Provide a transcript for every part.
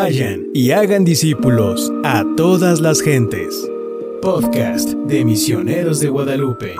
Vayan y hagan discípulos a todas las gentes. Podcast de Misioneros de Guadalupe.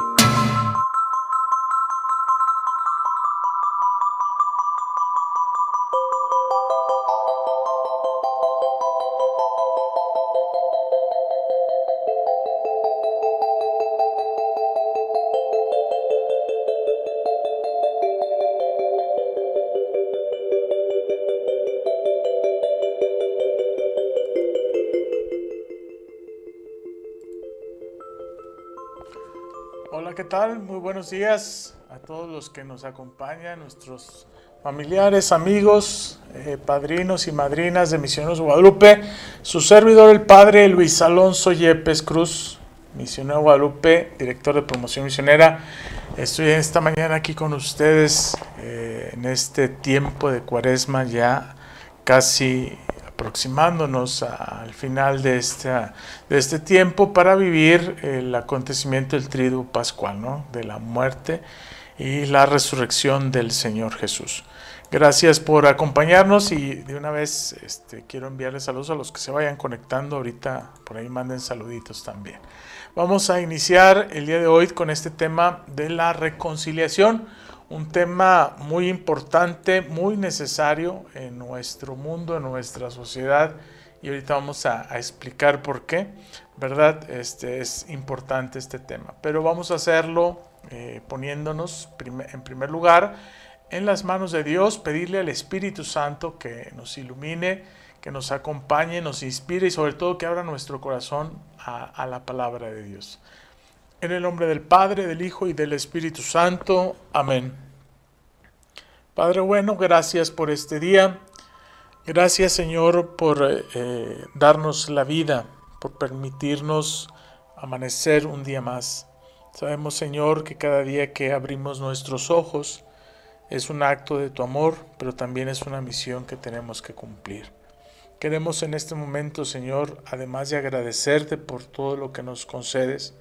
Tal? Muy buenos días a todos los que nos acompañan, nuestros familiares, amigos, eh, padrinos y madrinas de Misioneros Guadalupe. Su servidor, el padre Luis Alonso Yepes Cruz, misionero Guadalupe, director de promoción misionera. Estoy esta mañana aquí con ustedes eh, en este tiempo de cuaresma ya casi aproximándonos al final de, esta, de este tiempo para vivir el acontecimiento del triduo pascual, ¿no? de la muerte y la resurrección del Señor Jesús. Gracias por acompañarnos y de una vez este, quiero enviarles saludos a los que se vayan conectando ahorita, por ahí manden saluditos también. Vamos a iniciar el día de hoy con este tema de la reconciliación un tema muy importante, muy necesario en nuestro mundo, en nuestra sociedad. Y ahorita vamos a, explicar por qué, ¿verdad? Este es importante este tema. Pero vamos a hacerlo eh, poniéndonos en primer lugar en las manos de Dios, pedirle al Espíritu Santo que nos ilumine, que nos acompañe, nos inspire y sobre todo que abra nuestro corazón a la palabra de Dios. En el nombre del Padre, del Hijo y del Espíritu Santo. Amén. Padre bueno, gracias por este día. Gracias Señor por eh, darnos la vida, por permitirnos amanecer un día más. Sabemos Señor que cada día que abrimos nuestros ojos es un acto de tu amor, pero también es una misión que tenemos que cumplir. Queremos en este momento, Señor, además de agradecerte por todo lo que nos concedes,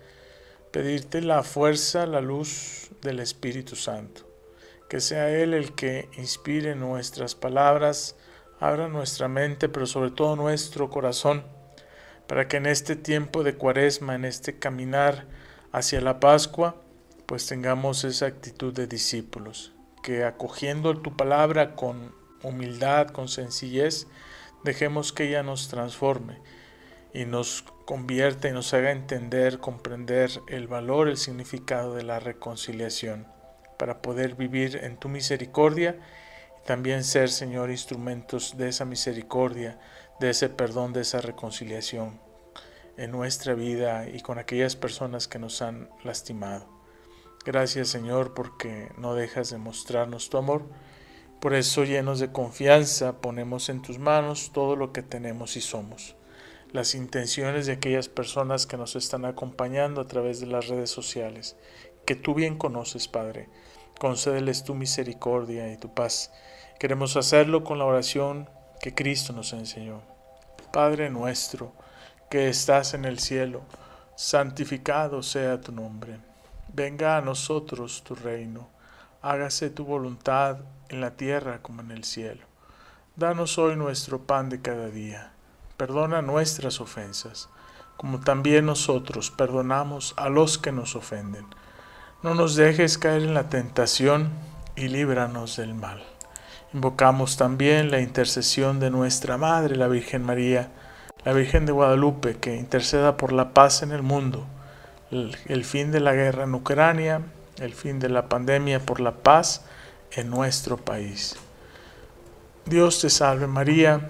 pedirte la fuerza, la luz del Espíritu Santo. Que sea Él el que inspire nuestras palabras, abra nuestra mente, pero sobre todo nuestro corazón, para que en este tiempo de cuaresma, en este caminar hacia la Pascua, pues tengamos esa actitud de discípulos, que acogiendo tu palabra con humildad, con sencillez, dejemos que ella nos transforme y nos convierta y nos haga entender, comprender el valor, el significado de la reconciliación, para poder vivir en tu misericordia y también ser, Señor, instrumentos de esa misericordia, de ese perdón, de esa reconciliación en nuestra vida y con aquellas personas que nos han lastimado. Gracias, Señor, porque no dejas de mostrarnos tu amor. Por eso, llenos de confianza, ponemos en tus manos todo lo que tenemos y somos las intenciones de aquellas personas que nos están acompañando a través de las redes sociales, que tú bien conoces, Padre. Concédeles tu misericordia y tu paz. Queremos hacerlo con la oración que Cristo nos enseñó. Padre nuestro, que estás en el cielo, santificado sea tu nombre. Venga a nosotros tu reino. Hágase tu voluntad en la tierra como en el cielo. Danos hoy nuestro pan de cada día Perdona nuestras ofensas, como también nosotros perdonamos a los que nos ofenden. No nos dejes caer en la tentación y líbranos del mal. Invocamos también la intercesión de nuestra Madre, la Virgen María, la Virgen de Guadalupe, que interceda por la paz en el mundo, el, el, fin de la guerra en Ucrania, el fin de la pandemia, por la paz en nuestro país. Dios te salve María,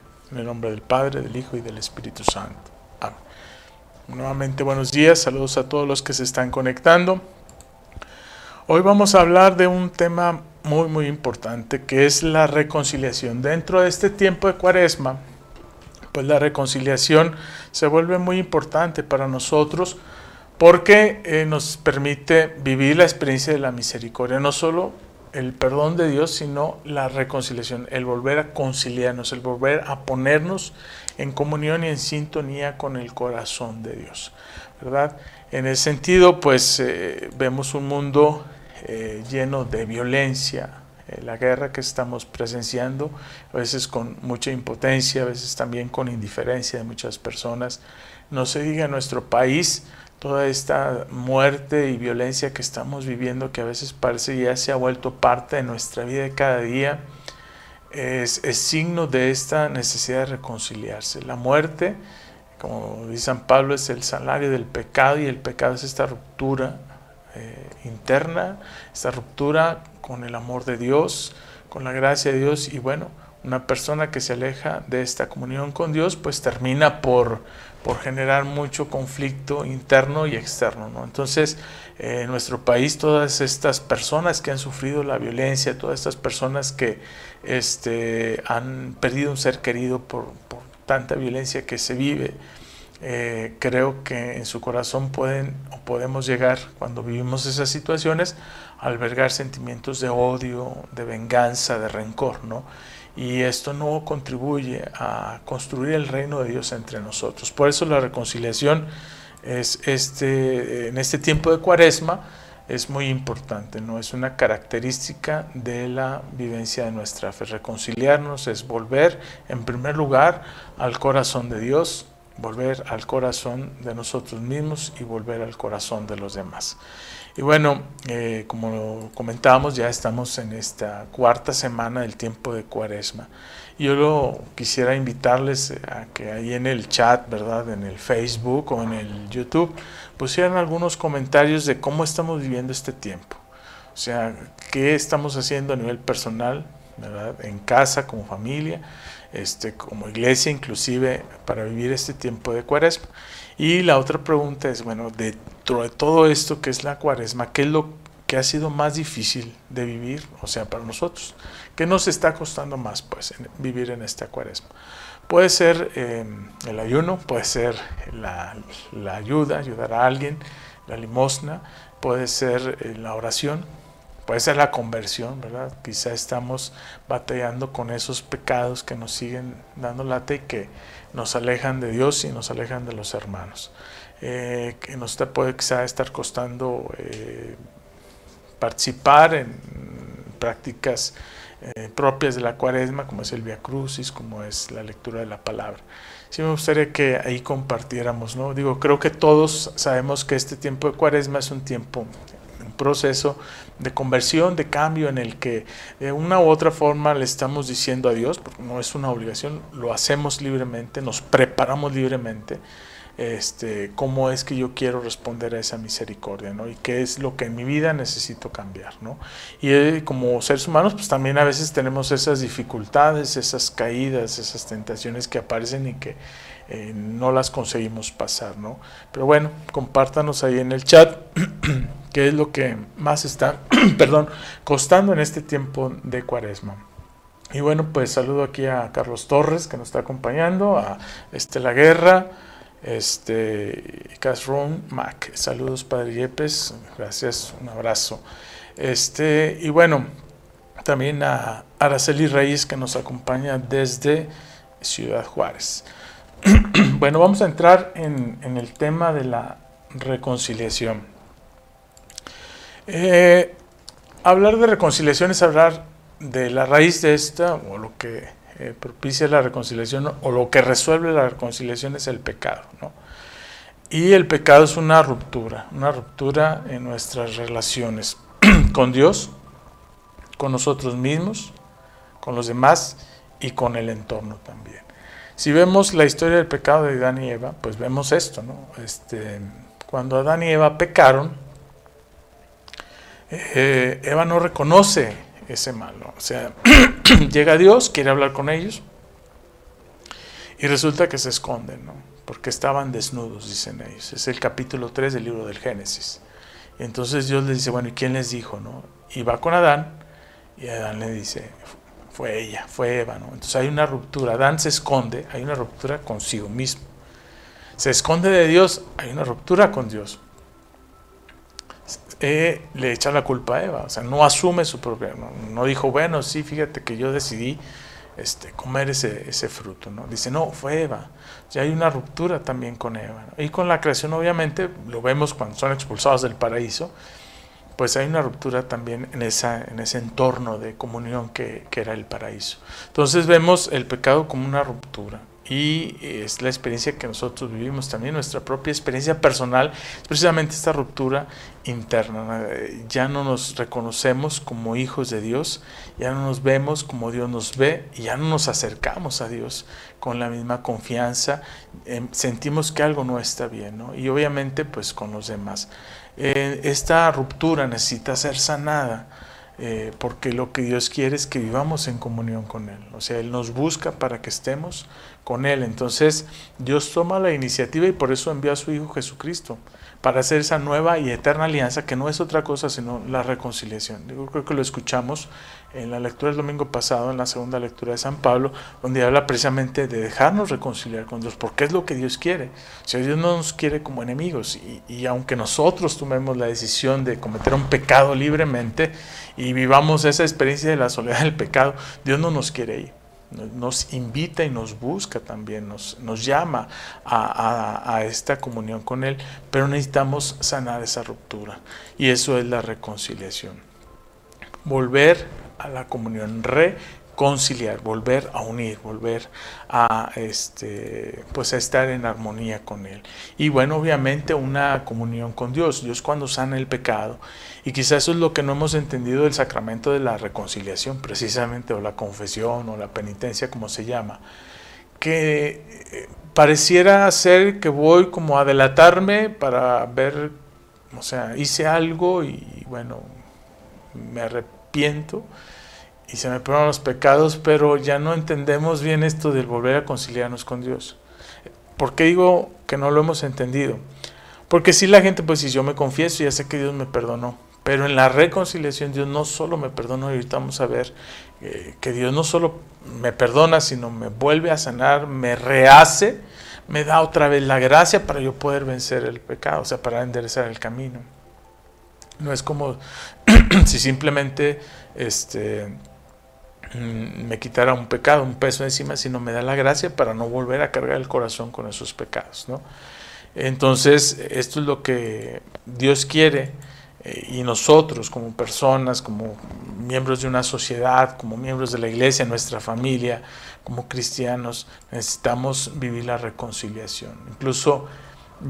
En el nombre del Padre, del Hijo y del Espíritu Santo. Nuevamente buenos días, saludos a todos los que se están conectando. Hoy vamos a hablar de un tema muy muy importante que es la reconciliación. Dentro de este tiempo de cuaresma, pues la reconciliación se vuelve muy importante para nosotros porque eh, nos permite vivir la experiencia de la misericordia, no solo el perdón de Dios, sino la reconciliación, el volver a conciliarnos, el volver a ponernos en comunión y en sintonía con el corazón de Dios, ¿verdad? En ese sentido, pues eh, vemos un mundo eh, lleno de violencia, eh, la guerra que estamos presenciando, a veces con mucha impotencia, a veces también con indiferencia de muchas personas. No se diga en nuestro país toda esta muerte y violencia que estamos viviendo, que a veces parece ya se ha vuelto parte de nuestra vida de cada día, es, signo de esta necesidad de reconciliarse. La muerte, como dice San Pablo, es el salario del pecado y el pecado es esta ruptura eh, interna, esta ruptura con el amor de Dios, con la gracia de Dios y bueno, una persona que se aleja de esta comunión con Dios pues termina por, por generar mucho conflicto interno y externo. ¿no? Entonces, eh, en nuestro país todas estas personas que han sufrido la violencia, todas estas personas que este, han perdido un ser querido por, por tanta violencia que se vive, eh, creo que en su corazón pueden o podemos llegar cuando vivimos esas situaciones a albergar sentimientos de odio, de venganza, de rencor, ¿no? Y esto no contribuye a construir el reino de Dios entre nosotros. Por eso la reconciliación es este, en este tiempo de cuaresma es muy importante, ¿no? Es una característica de la vivencia de nuestra fe. Reconciliarnos es volver, en primer lugar, al corazón de Dios, volver al corazón de nosotros mismos y volver al corazón de los demás. Y bueno, eh, como comentábamos, ya estamos en esta cuarta semana del tiempo de cuaresma. Yo lo quisiera invitarles a que ahí en el chat, ¿verdad? En el Facebook o en el YouTube, pusieran algunos comentarios de cómo estamos viviendo este tiempo. O sea, qué estamos haciendo a nivel personal, ¿verdad? En casa, como familia este, como iglesia inclusive para vivir este tiempo de cuaresma. Y la otra pregunta es, bueno, dentro de todo esto que es la cuaresma, ¿qué es lo que ha sido más difícil de vivir, o sea, para nosotros? ¿Qué nos está costando más, pues, vivir en esta cuaresma? Puede ser em, el ayuno, puede ser la, ayuda, ayudar a alguien, la limosna, puede ser eh, la oración, Puede ser la conversión, ¿verdad? Quizá estamos batallando con esos pecados que nos siguen dando lata y que nos alejan de Dios y nos alejan de los hermanos. Eh, que nos puede quizá estar costando eh, participar en prácticas eh, propias de la cuaresma, como es el Via Crucis, como es la lectura de la palabra. Sí me gustaría que ahí compartiéramos, ¿no? Digo, creo que todos sabemos que este tiempo de cuaresma es un tiempo proceso de conversión, de cambio en el que de una u otra forma le estamos diciendo a Dios, porque no es una obligación, lo hacemos libremente, nos preparamos libremente, este, cómo es que yo quiero responder a esa misericordia, ¿no? Y qué es lo que en mi vida necesito cambiar, ¿no? Y eh, como seres humanos, pues también a veces tenemos esas dificultades, esas caídas, esas tentaciones que aparecen y que eh, no las conseguimos pasar, ¿no? Pero bueno, compártanos ahí en el chat qué es lo que más está, perdón, costando en este tiempo de cuaresma. Y bueno, pues saludo aquí a Carlos Torres que nos está acompañando, a Estela Guerra, este, Casron Mac. Saludos, Padre Yepes, gracias, un abrazo. Este, y bueno, también a Araceli Reyes que nos acompaña desde Ciudad Juárez. bueno, vamos a entrar en, el tema de la reconciliación. Eh, hablar de reconciliación es hablar de la raíz de esta, o lo que eh, propicia la reconciliación, o lo que resuelve la reconciliación es el pecado. Y el pecado es una ruptura, una ruptura en nuestras relaciones con Dios, con nosotros mismos, con los demás y con el entorno también. Si vemos la historia del pecado de Adán y Eva, pues vemos esto, ¿no? Este, cuando Adán y Eva pecaron, eh, Eva no reconoce ese mal, O sea, llega Dios, quiere hablar con ellos, y resulta que se esconden, ¿no? Porque estaban desnudos, dicen ellos. Es el capítulo 3 del libro del Génesis. Y entonces Dios les dice, bueno, ¿y quién les dijo, no? Y va con Adán, y Adán le dice, fue ella, fue Eva, ¿no? Entonces hay una ruptura, Adán se esconde, hay una ruptura consigo mismo. Se esconde de Dios, hay una ruptura con Dios. Eh, le echa la culpa a Eva, o sea, no asume su propia, no, dijo, bueno, sí, fíjate que yo decidí este, comer ese, ese, fruto, ¿no? Dice, no, fue Eva. Ya hay una ruptura también con Eva. Y con la creación, obviamente, lo vemos cuando son expulsados del paraíso, pues hay una ruptura también en, esa, en ese entorno de comunión que, que era el paraíso. Entonces vemos el pecado como una ruptura y es la experiencia que nosotros vivimos también, nuestra propia experiencia personal, es precisamente esta ruptura interna. Ya no nos reconocemos como hijos de Dios, ya no nos vemos como Dios nos ve y ya no nos acercamos a Dios con la misma confianza, em, sentimos que algo no está bien, ¿no? y obviamente pues con los demás. Eh, esta ruptura necesita ser sanada eh, porque lo que Dios quiere es que vivamos en comunión con Él. O sea, Él nos busca para que estemos con Él. Entonces, Dios toma la iniciativa y por eso envió a su Hijo Jesucristo para hacer esa nueva y eterna alianza que no es otra cosa sino la reconciliación. Yo creo que lo escuchamos en la lectura del domingo pasado, en la segunda lectura de San Pablo, donde habla precisamente de dejarnos reconciliar con Dios, porque es lo que Dios quiere. O sea, Dios no nos quiere como enemigos y, y aunque nosotros tomemos la decisión de cometer un pecado libremente y vivamos esa experiencia de la soledad del pecado, Dios no nos quiere ahí nos invita y nos busca también, nos, nos llama a, esta comunión con Él, pero necesitamos sanar esa ruptura y eso es la reconciliación. Volver a la comunión, re conciliar, volver a unir, volver a este pues a estar en armonía con él. Y bueno, obviamente una comunión con Dios. Dios cuando sana el pecado. Y quizás eso es lo que no hemos entendido del sacramento de la reconciliación, precisamente, o la confesión, o la penitencia, como se llama. Que eh, pareciera ser que voy como a delatarme para ver, o sea, hice algo y bueno, me arrepiento y se me perdonan los pecados, pero ya no entendemos bien esto del volver a conciliarnos con Dios. ¿Por qué digo que no lo hemos entendido? Porque si la gente, pues si yo me confieso, ya sé que Dios me perdonó. Pero en la reconciliación Dios no solo me perdonó, y ahorita vamos a ver eh, que Dios no solo me perdona, sino me vuelve a sanar, me rehace, me da otra vez la gracia para yo poder vencer el pecado, o sea, para enderezar el camino. No es como si simplemente este, me quitara un pecado, un peso encima, sino me da la gracia para no volver a cargar el corazón con esos pecados. ¿no? Entonces, esto es lo que Dios quiere eh, y nosotros como personas, como miembros de una sociedad, como miembros de la iglesia, nuestra familia, como cristianos, necesitamos vivir la reconciliación. Incluso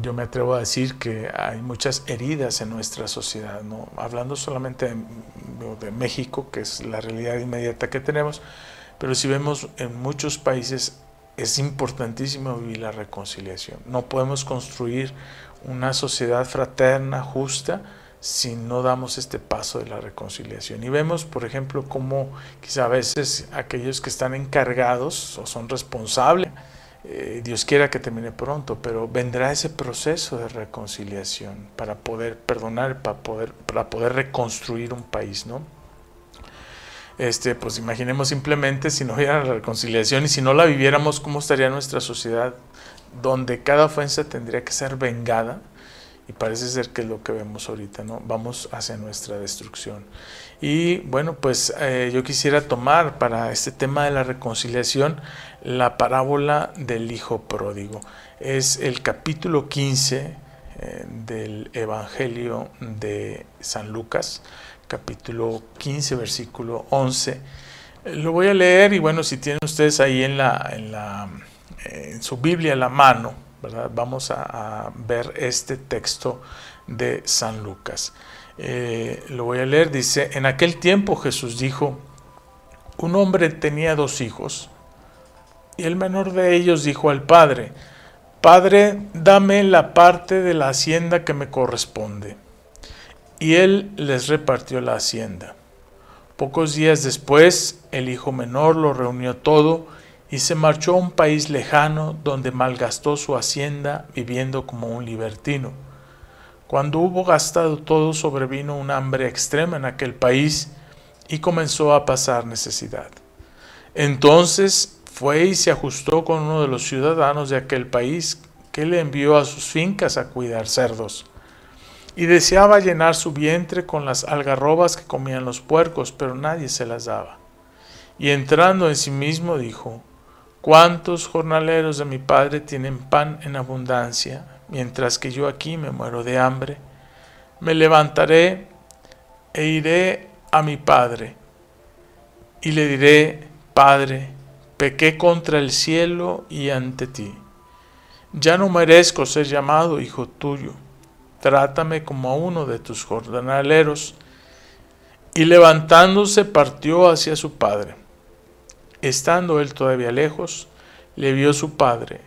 yo me atrevo a decir que hay muchas heridas en nuestra sociedad, ¿no? hablando solamente de, México, que es la realidad inmediata que tenemos, pero si vemos en muchos países es importantísimo vivir la reconciliación. No podemos construir una sociedad fraterna, justa, si no damos este paso de la reconciliación. Y vemos, por ejemplo, cómo quizá a veces aquellos que están encargados o son responsables, eh, Dios quiera que termine pronto, pero vendrá ese proceso de reconciliación para poder perdonar, para poder, para poder reconstruir un país, ¿no? Este, pues imaginemos simplemente si no hubiera reconciliación y si no la viviéramos, cómo estaría nuestra sociedad, donde cada ofensa tendría que ser vengada, y parece ser que es lo que vemos ahorita, ¿no? Vamos hacia nuestra destrucción. Y bueno, pues eh, yo quisiera tomar para este tema de la reconciliación la parábola del Hijo Pródigo. Es el capítulo 15 eh, del Evangelio de San Lucas, capítulo 15, versículo 11. Lo voy a leer y bueno, si tienen ustedes ahí en, la, en, la, en su Biblia la mano, ¿verdad? vamos a ver este texto de San Lucas. Eh, lo voy a leer, dice, en aquel tiempo Jesús dijo, un hombre tenía dos hijos, y el menor de ellos dijo al padre, Padre, dame la parte de la hacienda que me corresponde. Y él les repartió la hacienda. Pocos días después, el hijo menor lo reunió todo y se marchó a un país lejano donde malgastó su hacienda viviendo como un libertino. Cuando hubo gastado todo, sobrevino un hambre extrema en aquel país y comenzó a pasar necesidad. Entonces fue y se ajustó con uno de los ciudadanos de aquel país que le envió a sus fincas a cuidar cerdos. Y deseaba llenar su vientre con las algarrobas que comían los puercos, pero nadie se las daba. Y entrando en sí mismo dijo, ¿Cuántos jornaleros de mi padre tienen pan en abundancia, mientras que yo aquí me muero de hambre? Me levantaré e iré a mi padre, y le diré, Padre, pequé contra el cielo y ante ti. Ya no merezco ser llamado hijo tuyo. Trátame como a uno de tus jornaleros. Y levantándose partió hacia su padre. Estando él todavía lejos, le vio su padre,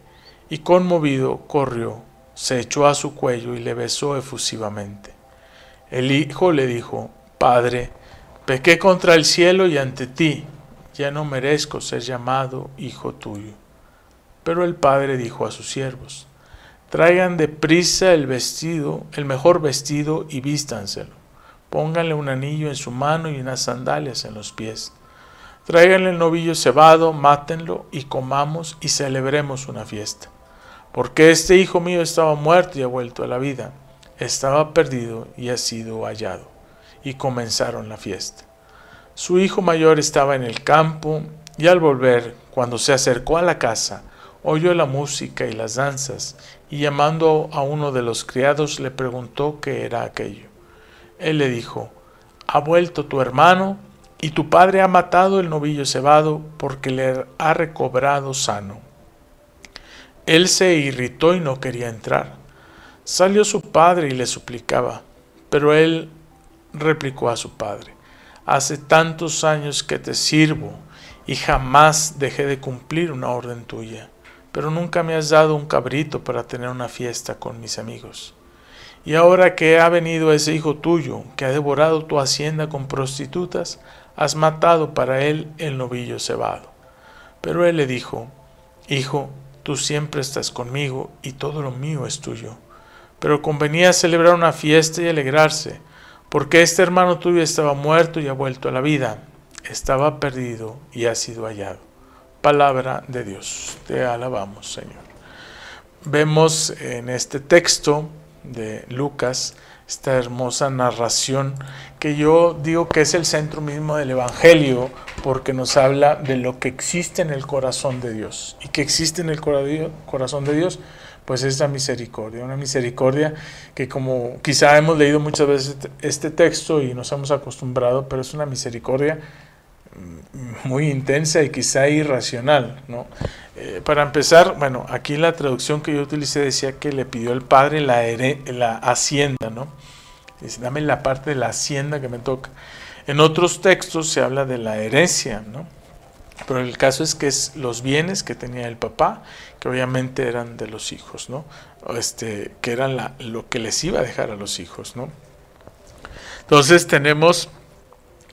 y conmovido corrió, se echó a su cuello y le besó efusivamente. El hijo le dijo, Padre, pequé contra el cielo y ante ti, ya no merezco ser llamado hijo tuyo. Pero el padre dijo a sus siervos, traigan de prisa el vestido, el mejor vestido y vístanselo. Pónganle un anillo en su mano y unas sandalias en los pies Tráiganle el novillo cebado, mátenlo y comamos y celebremos una fiesta. Porque este hijo mío estaba muerto y ha vuelto a la vida, estaba perdido y ha sido hallado. Y comenzaron la fiesta. Su hijo mayor estaba en el campo y al volver, cuando se acercó a la casa, oyó la música y las danzas y llamando a uno de los criados le preguntó qué era aquello. Él le dijo, ¿ha vuelto tu hermano? y tu padre ha matado el novillo cebado porque le ha recobrado sano. Él se irritó y no quería entrar. Salió su padre y le suplicaba, pero él replicó a su padre, hace tantos años que te sirvo y jamás dejé de cumplir una orden tuya, pero nunca me has dado un cabrito para tener una fiesta con mis amigos. Y ahora que ha venido ese hijo tuyo, que ha devorado tu hacienda con prostitutas, has matado para él el novillo cebado. Pero él le dijo, Hijo, tú siempre estás conmigo y todo lo mío es tuyo. Pero convenía celebrar una fiesta y alegrarse, porque este hermano tuyo estaba muerto y ha vuelto a la vida, estaba perdido y ha sido hallado. Palabra de Dios, te alabamos Señor. Vemos en este texto de Lucas esta hermosa narración que yo digo que es el centro mismo del Evangelio porque nos habla de lo que existe en el corazón de Dios. Y que existe en el corazón de Dios, pues es la misericordia. Una misericordia que como quizá hemos leído muchas veces este texto y nos hemos acostumbrado, pero es una misericordia mm, muy intensa y quizá irracional. ¿no? Eh, para empezar, bueno, aquí la traducción que yo utilicé decía que le pidió el padre la, la hacienda, ¿no? Dice, dame la parte de la hacienda que me toca. En otros textos se habla de la herencia, ¿no? Pero el caso es que es los bienes que tenía el papá, que obviamente eran de los hijos, ¿no? Este, que eran la, lo que les iba a dejar a los hijos, ¿no? Entonces tenemos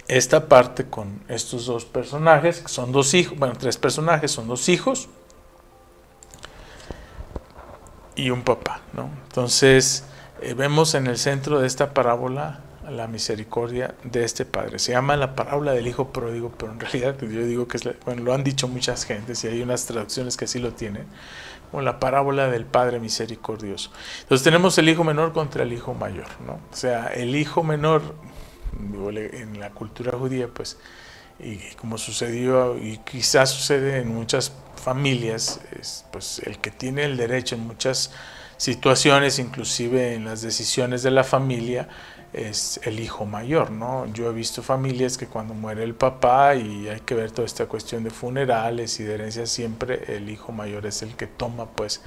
esta parte con estos dos personajes, que son dos hijos, bueno, tres personajes, son dos hijos y un papá, ¿no? Entonces, eh, vemos en el centro de esta parábola la misericordia de este padre. Se llama la parábola del hijo pródigo, pero en realidad yo digo que es, bueno, lo han dicho muchas gentes y hay unas traducciones que así lo tienen, como la parábola del padre misericordioso. Entonces tenemos el hijo menor contra el hijo mayor, ¿no? O sea, el hijo menor en la cultura judía, pues, y como sucedió y quizás sucede en muchas familias, es, pues el que tiene el derecho en muchas situaciones, inclusive en las decisiones de la familia, es el hijo mayor, ¿no? Yo he visto familias que cuando muere el papá y hay que ver toda esta cuestión de funerales y de herencias, siempre el hijo mayor es el que toma, pues,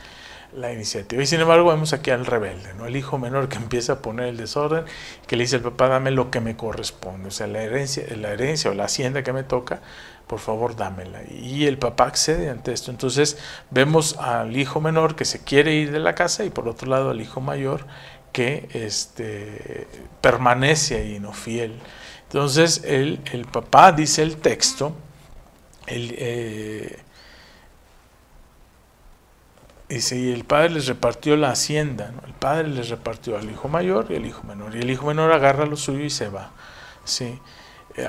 la iniciativa. Y sin embargo vemos aquí al rebelde, ¿no? el hijo menor que empieza a poner el desorden, que le dice al papá, dame lo que me corresponde, o sea, la herencia, la herencia o la hacienda que me toca, por favor dámela. Y el papá accede ante esto. Entonces vemos al hijo menor que se quiere ir de la casa y por otro lado al hijo mayor que este, permanece ahí, no fiel. Entonces el, el papá, dice el texto, el, eh, Dice, y el padre les repartió la hacienda, el padre les repartió al hijo mayor y al hijo menor, y el hijo menor agarra lo suyo y se va. ¿sí?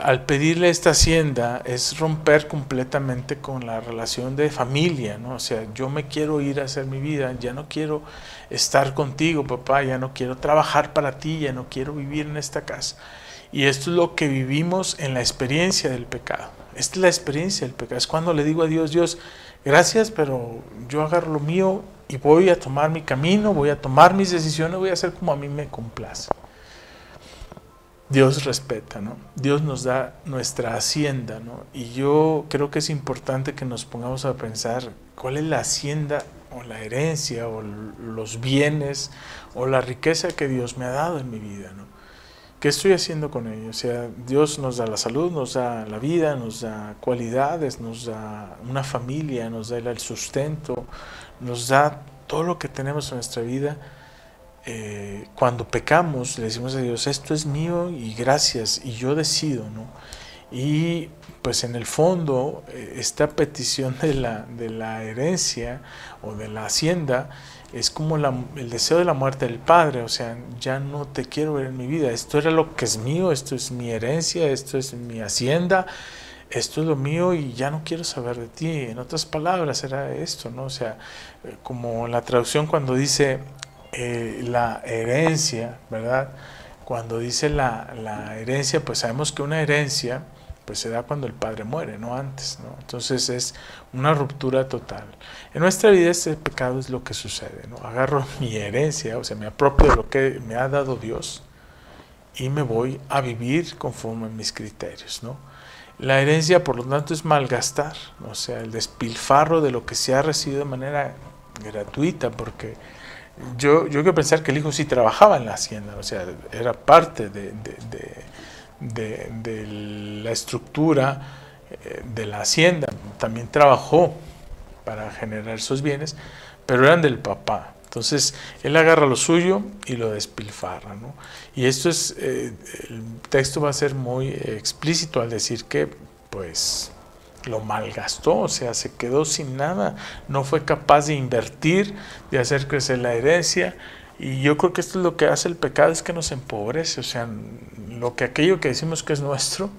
al pedirle esta hacienda es romper completamente con la relación de familia, ¿no? O sea, yo me quiero ir a hacer mi vida, ya no quiero estar contigo, papá, ya no quiero trabajar para ti, ya no quiero vivir en esta casa. Y esto es lo que vivimos en la experiencia del pecado. Esta es la experiencia del pecado. Es cuando le digo a Dios, Dios, gracias, pero yo agarro lo mío y voy a tomar mi camino, voy a tomar mis decisiones, voy a hacer como a mí me complace. Dios respeta, ¿no? Dios nos da nuestra hacienda, ¿no? Y yo creo que es importante que nos pongamos a pensar cuál es la hacienda o la herencia o los bienes o la riqueza que Dios me ha dado en mi vida, ¿no? ¿Qué estoy haciendo con ello? O sea, Dios nos da la salud, nos da la vida, nos da cualidades, nos da una familia, nos da el sustento, nos da todo lo que tenemos en nuestra vida eh, cuando pecamos, le decimos a Dios, esto es mío y gracias, y yo decido, ¿no? Y pues en el fondo, eh, esta petición de la, de la herencia o de la hacienda es como el deseo de la muerte del Padre, o sea, ya no te quiero ver en mi vida, esto era lo que es mío, esto es mi herencia, esto es mi hacienda, esto es lo mío y ya no quiero saber de ti. En otras palabras, era esto, ¿no? O sea, eh, como la traducción cuando dice, eh, la herencia, ¿verdad? Cuando dice la, la, herencia, pues sabemos que una herencia pues se da cuando el padre muere, no antes, ¿no? Entonces es una ruptura total. En nuestra vida este pecado es lo que sucede, ¿no? Agarro mi herencia, o sea, me apropio de lo que me ha dado Dios y me voy a vivir conforme a mis criterios, ¿no? La herencia, por lo tanto, es malgastar, o sea, el despilfarro de lo que se ha recibido de manera gratuita, porque yo, yo quiero pensar que el hijo sí trabajaba en la hacienda, o sea, era parte de, la estructura eh, de la hacienda, también trabajó para generar esos bienes, pero eran del papá. Entonces, él agarra lo suyo y lo despilfarra. ¿no? Y esto es, eh, el texto va a ser muy explícito al decir que, pues, lo malgastó, o sea, se quedó sin nada, no fue capaz de invertir, de hacer crecer la herencia. Y yo creo que esto es lo que hace el pecado, es que nos empobrece, o sea, lo que aquello que decimos que es nuestro,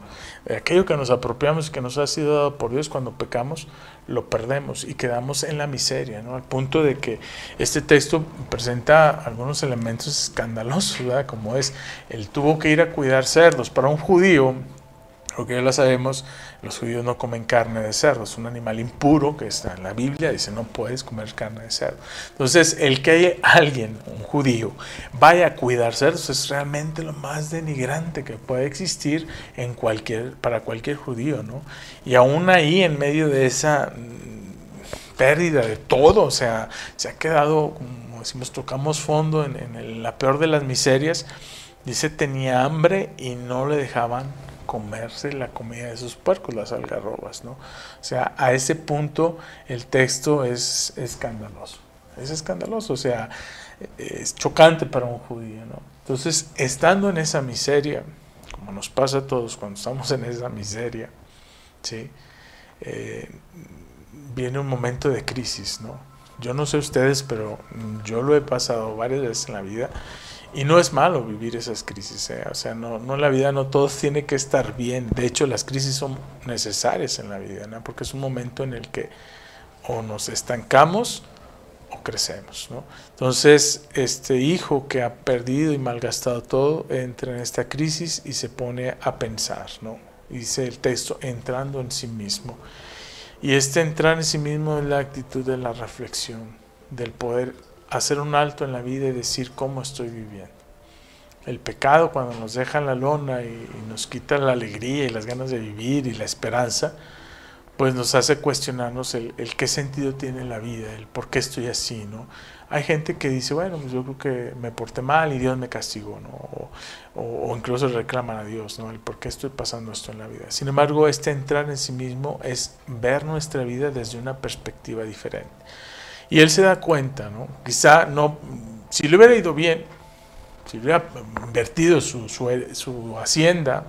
aquello que nos apropiamos, que nos ha sido dado por Dios cuando pecamos, lo perdemos y quedamos en la miseria, ¿no? Al punto de que este texto presenta algunos elementos escandalosos, ¿verdad? Como es, él tuvo que ir a cuidar cerdos. Para un judío, porque ya lo sabemos, los judíos no comen carne de cerdo, es un animal impuro que está en la Biblia, dice no puedes comer carne de cerdo. Entonces, el que alguien, un judío, vaya a cuidar cerdos es realmente lo más denigrante que puede existir en cualquier, para cualquier judío, ¿no? Y aún ahí, en medio de esa mm, pérdida de todo, o sea, se ha quedado, como decimos, tocamos fondo en, en la peor de las miserias, dice tenía hambre y no le dejaban comerse la comida de esos puercos, las algarrobas, ¿no? O sea, a ese punto el texto es escandaloso, es escandaloso, o sea, es chocante para un judío, ¿no? Entonces, estando en esa miseria, como nos pasa a todos cuando estamos en esa miseria, ¿sí? Eh, viene un momento de crisis, ¿no? Yo no sé ustedes, pero yo lo he pasado varias veces en la vida y no es malo vivir esas crisis, ¿eh? o sea, no, no en la vida no todo tiene que estar bien. De hecho, las crisis son necesarias en la vida, ¿no? porque es un momento en el que o nos estancamos o crecemos. ¿no? Entonces, este hijo que ha perdido y malgastado todo entra en esta crisis y se pone a pensar, ¿no? Dice el texto, entrando en sí mismo. Y este entrar en sí mismo es la actitud de la reflexión, del poder hacer un alto en la vida y decir cómo estoy viviendo. El pecado cuando nos deja la lona y, nos quita la alegría y las ganas de vivir y la esperanza, pues nos hace cuestionarnos el, qué sentido tiene la vida, el por qué estoy así, ¿no? Hay gente que dice, bueno, pues yo creo que me porté mal y Dios me castigó, ¿no? O, o, incluso reclaman a Dios, ¿no? El por qué estoy pasando esto en la vida. Sin embargo, este entrar en sí mismo es ver nuestra vida desde una perspectiva diferente. Y él se da cuenta, ¿no? Quizá no, si le hubiera ido bien, si hubiera invertido su, su, hacienda,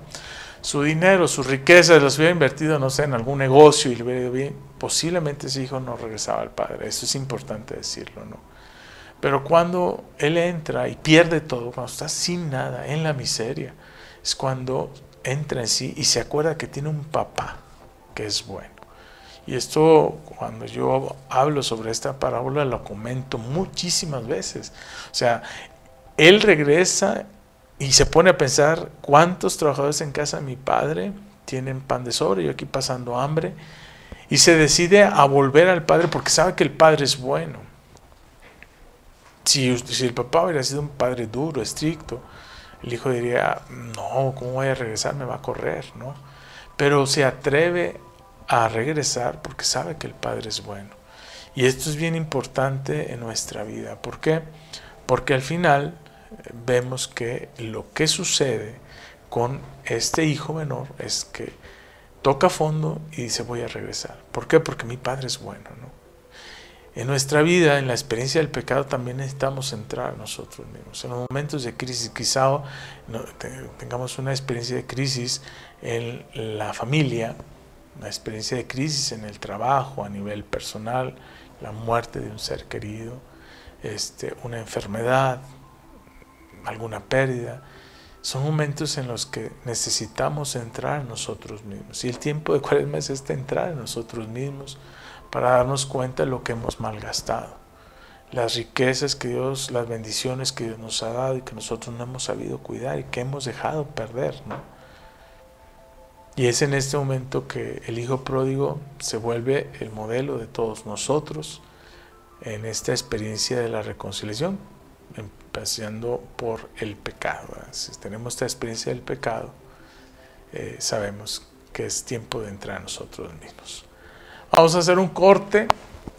su dinero, sus riquezas, los hubiera invertido, no sé, en algún negocio y le hubiera ido bien, posiblemente ese hijo no regresaba al padre. Eso es importante decirlo, ¿no? Pero cuando él entra y pierde todo, cuando está sin nada, en la miseria, es cuando entra en sí y se acuerda que tiene un papá que es bueno. Y esto, cuando yo hablo sobre esta parábola, lo comento muchísimas veces. O sea, él regresa y se pone a pensar cuántos trabajadores en casa de mi padre tienen pan de sobre, yo aquí pasando hambre, y se decide a volver al padre porque sabe que el padre es bueno. Si, si el papá hubiera sido un padre duro, estricto, el hijo diría, no, ¿cómo voy a regresar? Me va a correr, ¿no? Pero se atreve a regresar porque sabe que el Padre es bueno. Y esto es bien importante en nuestra vida. ¿Por qué? Porque al final eh, vemos que lo que sucede con este hijo menor es que toca fondo y dice voy a regresar. ¿Por qué? Porque mi Padre es bueno, ¿no? En nuestra vida, en la experiencia del pecado, también necesitamos entrar nosotros mismos. En los momentos de crisis, quizá tengamos una experiencia de crisis en la familia, una experiencia de crisis en el trabajo, a nivel personal, la muerte de un ser querido, este, una enfermedad, alguna pérdida. Son momentos en los que necesitamos entrar en nosotros mismos. Y el tiempo de cuaresma es este entrar en nosotros mismos para darnos cuenta de lo que hemos malgastado, las riquezas que Dios, las bendiciones que Dios nos ha dado y que nosotros no hemos sabido cuidar y que hemos dejado perder. Y es en este momento que el Hijo Pródigo se vuelve el modelo de todos nosotros en esta experiencia de la reconciliación, empezando por el pecado. Si tenemos esta experiencia del pecado, eh, sabemos que es tiempo de entrar a nosotros mismos. Vamos a hacer un corte.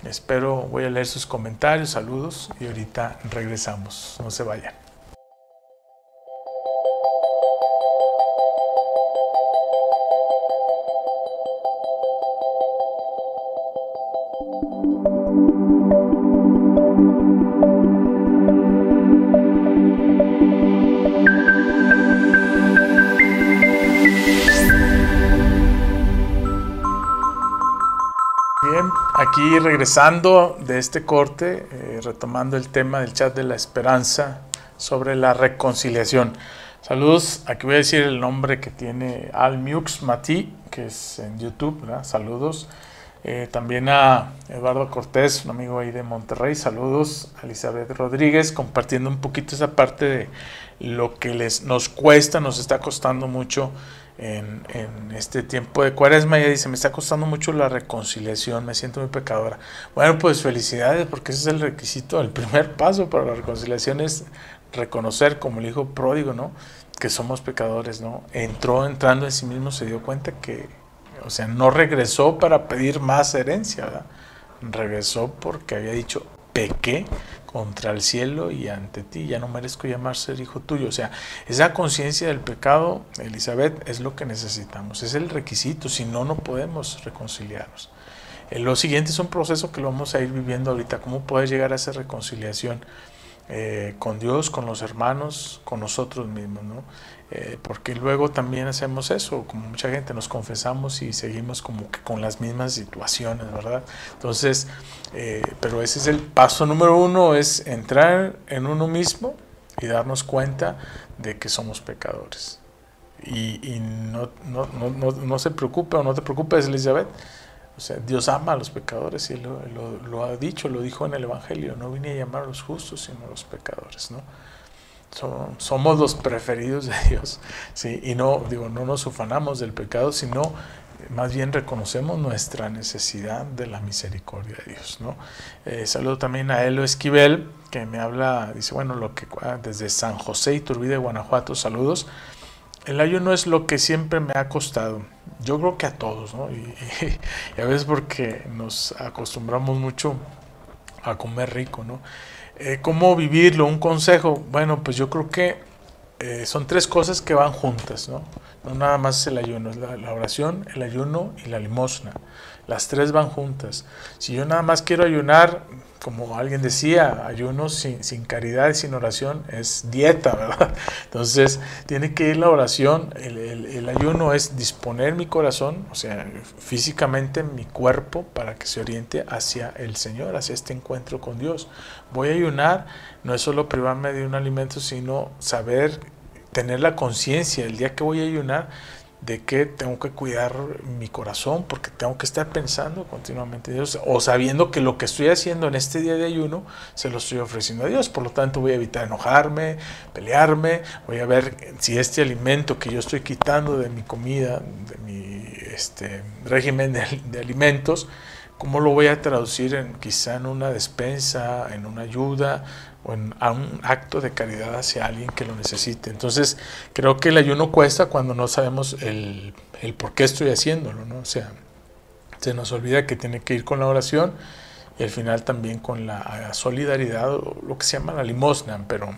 Espero, voy a leer sus comentarios, saludos y ahorita regresamos. No se vayan. Regresando de este corte, eh, retomando el tema del chat de la esperanza sobre la reconciliación. Saludos, aquí voy a decir el nombre que tiene Almiux Mati, que es en YouTube, saludos. Eh, también a Eduardo Cortés, un amigo ahí de Monterrey, saludos. A Elizabeth Rodríguez, compartiendo un poquito esa parte de lo que les, nos cuesta, nos está costando mucho en, este tiempo de cuaresma. Ella dice, me está costando mucho la reconciliación, me siento muy pecadora. Bueno, pues felicidades, porque ese es el requisito, el primer paso para la reconciliación es reconocer como el hijo pródigo, ¿no? Que somos pecadores, ¿no? Entró entrando en sí mismo, se dio cuenta que, o sea, no regresó para pedir más herencia. Regresó porque había dicho, pequé contra el cielo y ante ti, ya no merezco llamar ser hijo tuyo. O sea, esa conciencia del pecado, Elizabeth, es lo que necesitamos, es el requisito, si no, no podemos reconciliarnos. Eh, lo siguiente es un proceso que lo vamos a ir viviendo ahorita, cómo poder llegar a esa reconciliación eh, con Dios, con los hermanos, con nosotros mismos, ¿no? Eh, porque luego también hacemos eso, como mucha gente nos confesamos y seguimos como que con las mismas situaciones, ¿verdad? Entonces, eh, pero ese es el paso número uno, es entrar en uno mismo y darnos cuenta de que somos pecadores. Y, no, no, no, no, se preocupe o no te preocupes, Elizabeth. O sea, Dios ama a los pecadores y lo, lo, ha dicho, lo dijo en el Evangelio. No vine a llamar a los justos, sino a los pecadores, ¿no? Somos los preferidos de Dios. ¿sí? Y no, digo, no nos ufanamos del pecado, sino más bien reconocemos nuestra necesidad de la misericordia de Dios. ¿no? Eh, saludo también a Elo Esquivel, que me habla, dice, bueno, lo que ah, desde San José y Turbide, Guanajuato, saludos. El ayuno es lo que siempre me ha costado. Yo creo que a todos, ¿no? Y a veces porque nos acostumbramos mucho a comer rico, ¿no? Eh, ¿Cómo vivirlo? Un consejo. Bueno, pues yo creo que eh, son tres cosas que van juntas, ¿no? No nada más el ayuno, es la, oración, el ayuno y la limosna. Las tres van juntas. Si yo nada más quiero ayunar, como alguien decía, ayuno sin, sin caridad y sin oración es dieta, ¿verdad? Entonces, tiene que ir la oración, el, el, ayuno es disponer mi corazón, o sea, físicamente mi cuerpo, para que se oriente hacia el Señor, hacia este encuentro con Dios. Voy a ayunar, no es solo privarme de un alimento, sino saber tener la conciencia el día que voy a ayunar de que tengo que cuidar mi corazón porque tengo que estar pensando continuamente en Dios o sabiendo que lo que estoy haciendo en este día de ayuno se lo estoy ofreciendo a Dios. Por lo tanto voy a evitar enojarme, pelearme, voy a ver si este alimento que yo estoy quitando de mi comida, de mi este, régimen de, de alimentos, ¿cómo lo voy a traducir en quizá en una despensa, en una ayuda, o en, a un acto de caridad hacia alguien que lo necesite. Entonces, creo que el ayuno cuesta cuando no sabemos el, el por qué estoy haciéndolo, ¿no? O sea, se nos olvida que tiene que ir con la oración y al final también con la solidaridad, o lo que se llama la limosna, pero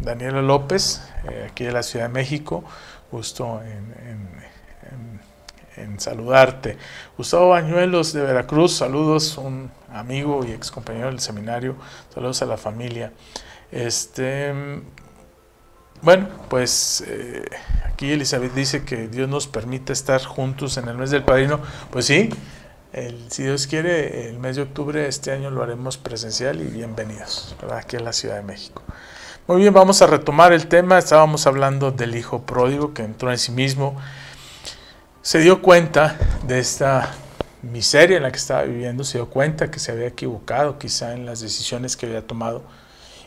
Daniela López, eh, aquí de la Ciudad de México, justo en, en en saludarte. Gustavo Bañuelos de Veracruz, saludos, un amigo y ex compañero del seminario, saludos a la familia. Este, bueno, pues eh, aquí Elizabeth dice que Dios nos permite estar juntos en el mes del padrino. Pues sí, el, si Dios quiere, el mes de octubre este año lo haremos presencial y bienvenidos aquí en la Ciudad de México. Muy bien, vamos a retomar el tema. Estábamos hablando del hijo pródigo que entró en sí mismo se dio cuenta de esta miseria en la que estaba viviendo, se dio cuenta que se había equivocado quizá en las decisiones que había tomado.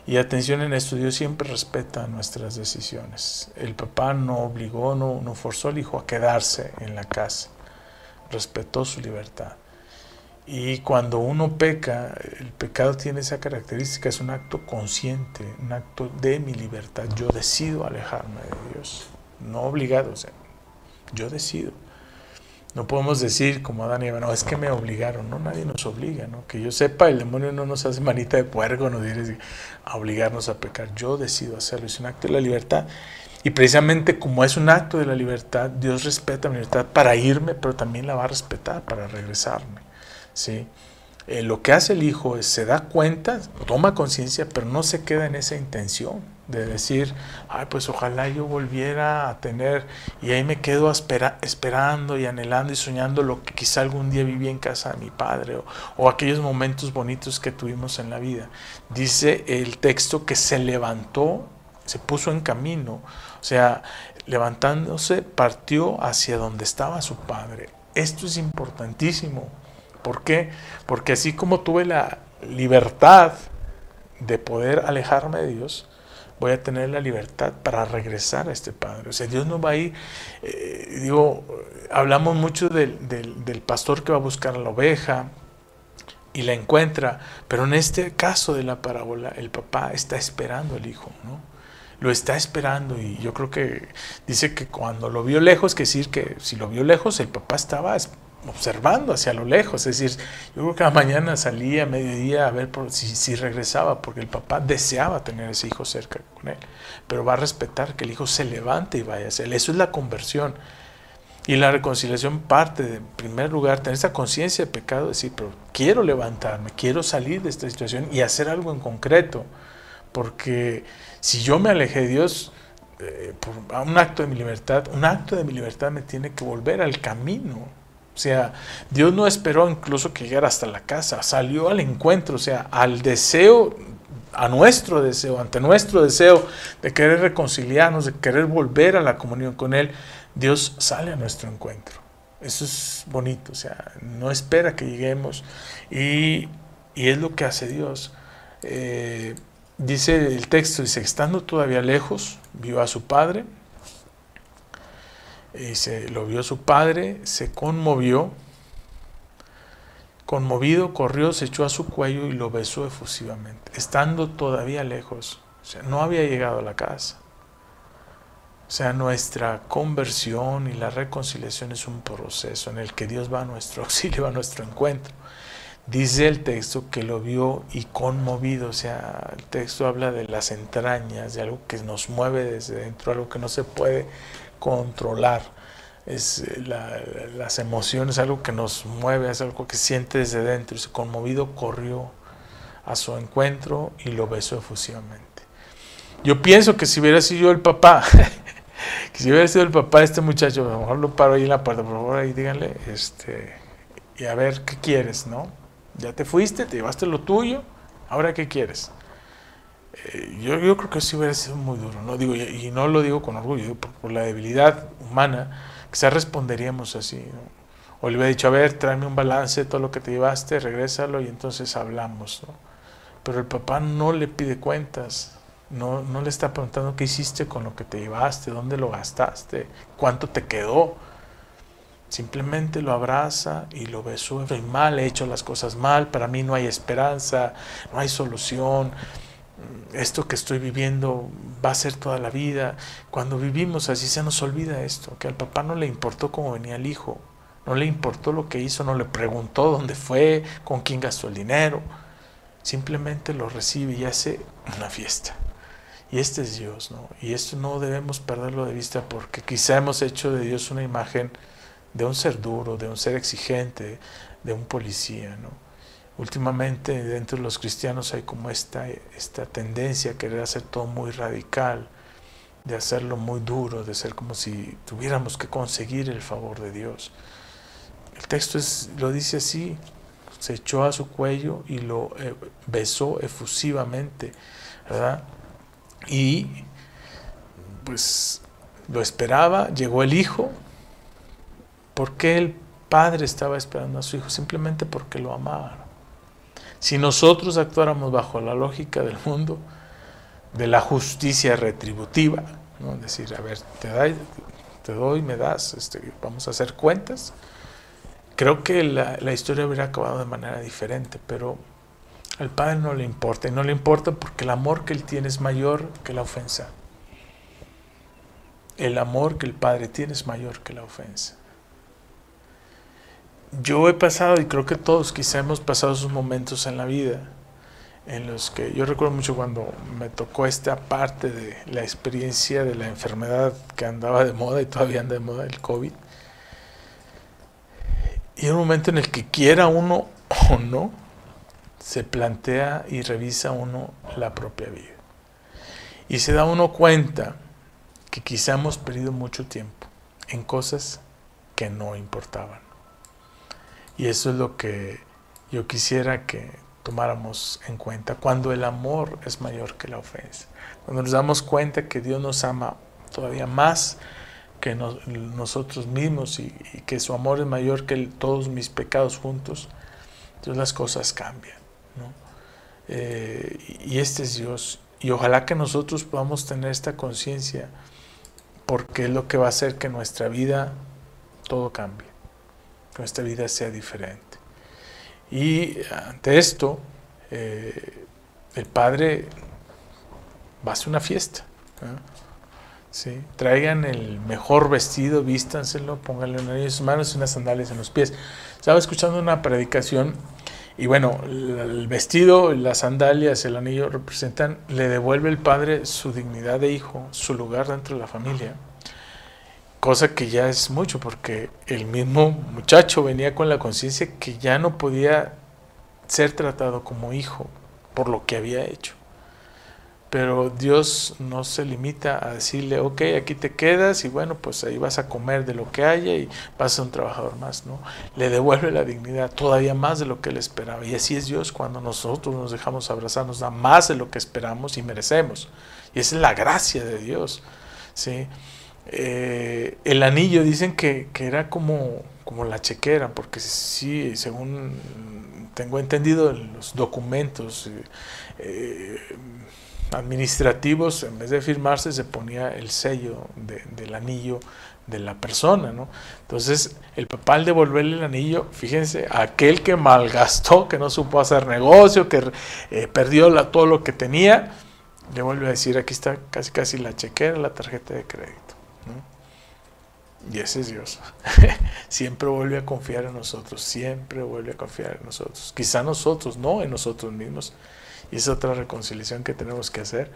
Y atención en esto, Dios siempre respeta nuestras decisiones. El papá no obligó, no, no forzó al hijo a quedarse en la casa, respetó su libertad. Y cuando uno peca, el pecado tiene esa característica, es un acto consciente, un acto de mi libertad. Yo decido alejarme de Dios, no obligado, o yo decido. No podemos decir como Adán y Eva, no, es que me obligaron, no, nadie nos obliga, ¿no? Que yo sepa, el demonio no nos hace manita de puerco, no dice a obligarnos a pecar, yo decido hacerlo, es un acto de la libertad. Y precisamente como es un acto de la libertad, Dios respeta mi libertad para irme, pero también la va a respetar para regresarme, ¿sí? Eh, lo que hace el hijo es se da cuenta, toma conciencia, pero no se queda en esa intención de decir, ay, pues ojalá yo volviera a tener, y ahí me quedo esperando y anhelando y soñando lo que quizá algún día viví en casa de mi padre o, o aquellos momentos bonitos que tuvimos en la vida. Dice el texto que se levantó, se puso en camino, o sea, levantándose partió hacia donde estaba su padre. Esto es importantísimo. ¿Por qué? Porque así como tuve la libertad de poder alejarme de Dios, voy a tener la libertad para regresar a este Padre. O sea, Dios no va a ir, eh, digo, hablamos mucho del, del, pastor que va a buscar a la oveja y la encuentra, pero en este caso de la parábola, el papá está esperando al hijo, ¿no? Lo está esperando y yo creo que dice que cuando lo vio lejos, que decir que si lo vio lejos, el papá estaba observando hacia lo lejos. Es decir, yo creo que a mañana salía a mediodía a ver si, regresaba, porque el papá deseaba tener ese hijo cerca con él. Pero va a respetar que el hijo se levante y vaya hacia él. Eso es la conversión. Y la reconciliación parte de, en primer lugar, tener esa conciencia de pecado, decir, pero quiero levantarme, quiero salir de esta situación y hacer algo en concreto. Porque si yo me alejé de Dios, eh, por un acto de mi libertad, un acto de mi libertad me tiene que volver al camino o sea, Dios no esperó incluso que llegara hasta la casa, salió al encuentro, o sea, al deseo, a nuestro deseo, ante nuestro deseo de querer reconciliarnos, de querer volver a la comunión con Él, Dios sale a nuestro encuentro. Eso es bonito, o sea, no espera que lleguemos y, es lo que hace Dios. Eh, dice el texto, dice, estando todavía lejos, vio a su padre, y se, lo vio su padre, se conmovió, conmovido corrió, se echó a su cuello y lo besó efusivamente, estando todavía lejos, o sea, no había llegado a la casa. O sea, nuestra conversión y la reconciliación es un proceso en el que Dios va a nuestro auxilio, a nuestro encuentro. Dice el texto que lo vio y conmovido, o sea, el texto habla de las entrañas, de algo que nos mueve desde dentro, algo que no se puede controlar. Es eh, las emociones, algo que nos mueve, es algo que siente desde dentro. Y conmovido corrió a su encuentro y lo besó efusivamente. Yo pienso que si hubiera sido el papá, que si hubiera sido el papá de este muchacho, a lo mejor lo paro ahí en la puerta, por favor, ahí díganle, este, y a ver qué quieres, ¿no? Ya te fuiste, te llevaste lo tuyo, ahora qué quieres. Eh, yo, yo, creo que sí hubiera sido muy duro, ¿no? Digo, y, no lo digo con orgullo, por, la debilidad humana, quizás responderíamos así. O le hubiera dicho, a ver, tráeme un balance de todo lo que te llevaste, regrésalo y entonces hablamos, ¿no? Pero el papá no le pide cuentas, no, no le está preguntando qué hiciste con lo que te llevaste, dónde lo gastaste, cuánto te quedó. Simplemente lo abraza y lo besó. Estoy mal, he hecho las cosas mal, para mí no hay esperanza, no hay solución. Esto que estoy viviendo va a ser toda la vida. Cuando vivimos así se nos olvida esto, que al papá no le importó cómo venía el hijo, no le importó lo que hizo, no le preguntó dónde fue, con quién gastó el dinero. Simplemente lo recibe y hace una fiesta. Y este es Dios, ¿no? Y esto no debemos perderlo de vista porque quizá hemos hecho de Dios una imagen de un ser duro, de un ser exigente, de un policía, ¿no? Últimamente dentro de los cristianos hay como esta, esta tendencia a querer hacer todo muy radical, de hacerlo muy duro, de ser como si tuviéramos que conseguir el favor de Dios. El texto lo dice así, se echó a su cuello y lo eh, besó efusivamente, ¿verdad? Y pues lo esperaba, llegó el hijo. ¿Por qué el padre estaba esperando a su hijo? Simplemente porque lo amaba. Si nosotros actuáramos bajo la lógica del mundo, de la justicia retributiva, decir, a ver, te, doy, te doy, me das, este, vamos a hacer cuentas, creo que la, la historia hubiera acabado de manera diferente, pero al Padre no le importa, y no le importa porque el amor que Él tiene es mayor que la ofensa. El amor que el Padre tiene es mayor que la ofensa. Yo he pasado, y creo que todos quizá hemos pasado esos momentos en la vida, en los que yo recuerdo mucho cuando me tocó esta parte de la experiencia de la enfermedad que andaba de moda y todavía anda de moda, el COVID. Y un momento en el que quiera uno o no, se plantea y revisa uno la propia vida. Y se da uno cuenta que quizá hemos perdido mucho tiempo en cosas que no importaban. Y eso es lo que yo quisiera que tomáramos en cuenta cuando el amor es mayor que la ofensa. Cuando nos damos cuenta que Dios nos ama todavía más que nosotros mismos y, que su amor es mayor que todos mis pecados juntos, entonces las cosas cambian. Eh, y este es Dios. Y ojalá que nosotros podamos tener esta conciencia, porque es lo que va a hacer que nuestra vida todo cambie, nuestra vida sea diferente. Y ante esto, eh, el Padre va a hacer una fiesta. ¿sí? Traigan el mejor vestido, vístanselo, pónganle en sus manos y unas sandalias en los pies. Estaba escuchando una predicación y bueno, el vestido, las sandalias, el anillo representan, le devuelve el padre su dignidad de hijo, su lugar dentro de la familia. Cosa que ya es mucho porque el mismo muchacho venía con la conciencia que ya no podía ser tratado como hijo por lo que había hecho. Pero Dios no se limita a decirle, ok, aquí te quedas y bueno, pues ahí vas a comer de lo que haya y vas a ser un trabajador más, ¿no? Le devuelve la dignidad todavía más de lo que él esperaba. Y así es Dios cuando nosotros nos dejamos abrazar, nos da más de lo que esperamos y merecemos. Y esa es la gracia de Dios, ¿sí? Eh, el anillo dicen que, era como, como la chequera, porque sí, según tengo entendido en los documentos, eh, eh, administrativos, en vez de firmarse, se ponía el sello del anillo de la persona, ¿no? Entonces, el papá al devolverle el anillo, fíjense, aquel que malgastó, que no supo hacer negocio, que perdió todo lo que tenía, le vuelve a decir, aquí está casi casi la chequera, la tarjeta de crédito. Y ese es Dios. siempre vuelve a confiar en nosotros, siempre vuelve a confiar en nosotros. Quizá nosotros, no en nosotros mismos, y es otra reconciliación que tenemos que hacer.